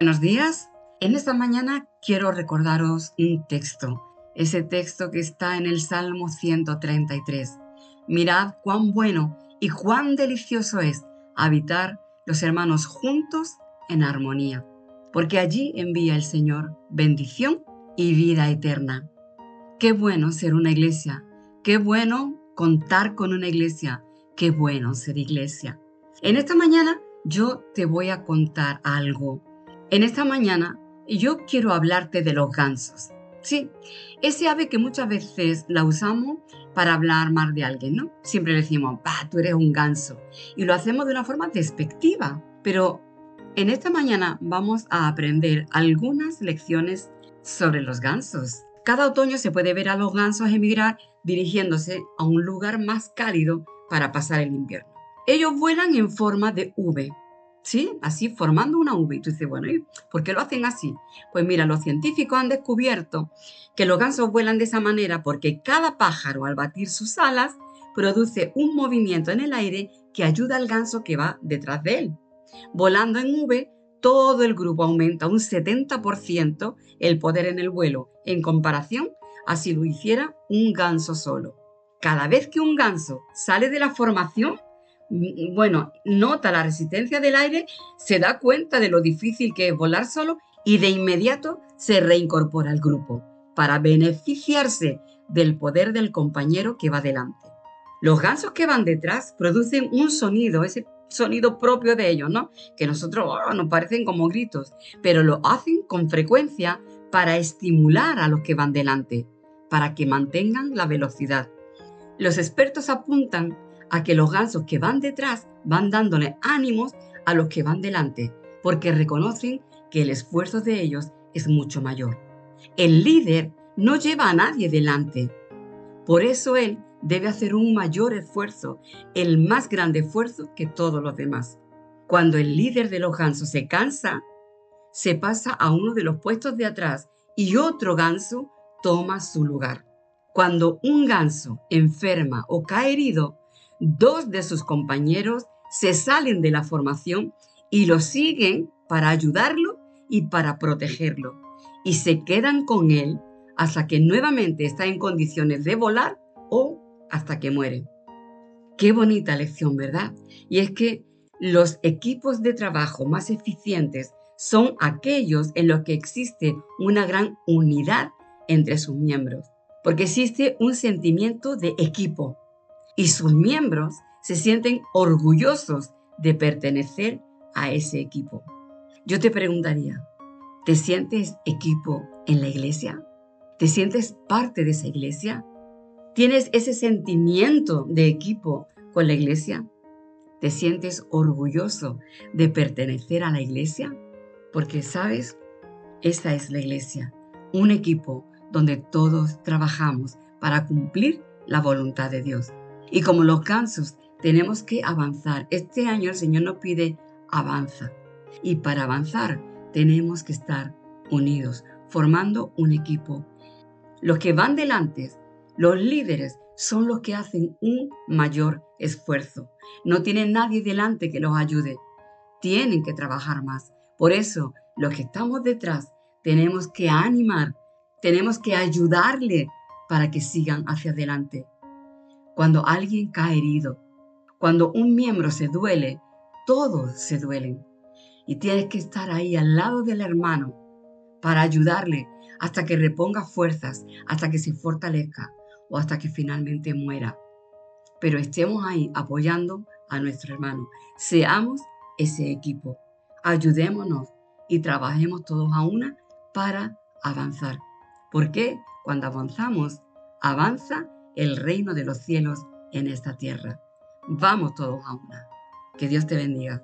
Buenos días. En esta mañana quiero recordaros un texto, ese texto que está en el Salmo 133. Mirad cuán bueno y cuán delicioso es habitar los hermanos juntos en armonía, porque allí envía el Señor bendición y vida eterna. Qué bueno ser una iglesia, qué bueno contar con una iglesia, qué bueno ser iglesia. En esta mañana yo te voy a contar algo en esta mañana yo quiero hablarte de los gansos. Sí, ese ave que muchas veces la usamos para hablar mal de alguien, ¿no? Siempre decimos, bah, tú eres un ganso. Y lo hacemos de una forma despectiva. Pero en esta mañana vamos a aprender algunas lecciones sobre los gansos. Cada otoño se puede ver a los gansos emigrar dirigiéndose a un lugar más cálido para pasar el invierno. Ellos vuelan en forma de V, ¿sí? Así formando una V. Y tú dices, bueno, ¿y por qué lo hacen así? Pues mira, los científicos han descubierto que los gansos vuelan de esa manera porque cada pájaro al batir sus alas produce un movimiento en el aire que ayuda al ganso que va detrás de él. Volando en V, todo el grupo aumenta un 70% el poder en el vuelo en comparación a si lo hiciera un ganso solo. Cada vez que un ganso sale de la formación, bueno, nota la resistencia del aire, se da cuenta de lo difícil que es volar solo y de inmediato se reincorpora al grupo para beneficiarse del poder del compañero que va delante. Los gansos que van detrás producen un sonido, ese sonido propio de ellos, ¿no? Que nosotros oh, nos parecen como gritos, pero lo hacen con frecuencia para estimular a los que van delante, para que mantengan la velocidad. Los expertos apuntan a que los gansos que van detrás van dándole ánimos a los que van delante, porque reconocen que el esfuerzo de ellos es mucho mayor. El líder no lleva a nadie delante. Por eso él debe hacer un mayor esfuerzo, el más grande esfuerzo que todos los demás. Cuando el líder de los gansos se cansa, se pasa a uno de los puestos de atrás y otro ganso toma su lugar. Cuando un ganso enferma o cae herido, dos de sus compañeros se salen de la formación y lo siguen para ayudarlo y para protegerlo. Y se quedan con él hasta que nuevamente está en condiciones de volar o hasta que muere. Qué bonita lección, ¿verdad? Y es que los equipos de trabajo más eficientes son aquellos en los que existe una gran unidad entre sus miembros, porque existe un sentimiento de equipo, y sus miembros se sienten orgullosos de pertenecer a ese equipo. Yo te preguntaría, ¿te sientes equipo en la iglesia? ¿Te sientes parte de esa iglesia? ¿Tienes ese sentimiento de equipo con la iglesia? ¿Te sientes orgulloso de pertenecer a la iglesia? Porque, ¿sabes? Esa es la iglesia, un equipo donde todos trabajamos para cumplir la voluntad de Dios. Y como los gansos, tenemos que avanzar. Este año el Señor nos pide avanza. Y para avanzar tenemos que estar unidos, formando un equipo. Los que van delante, los líderes, son los que hacen un mayor esfuerzo. No tienen nadie delante que los ayude. Tienen que trabajar más. Por eso, los que estamos detrás, tenemos que animar, tenemos que ayudarle para que sigan hacia adelante cuando alguien cae herido, cuando un miembro se duele, todos se duelen. Y tienes que estar ahí al lado del hermano para ayudarle hasta que reponga fuerzas, hasta que se fortalezca o hasta que finalmente muera. Pero estemos ahí apoyando a nuestro hermano. Seamos ese equipo. Ayudémonos y trabajemos todos a una para avanzar. Porque cuando avanzamos, avanza el reino de los cielos en esta tierra. Vamos todos a una. Que Dios te bendiga.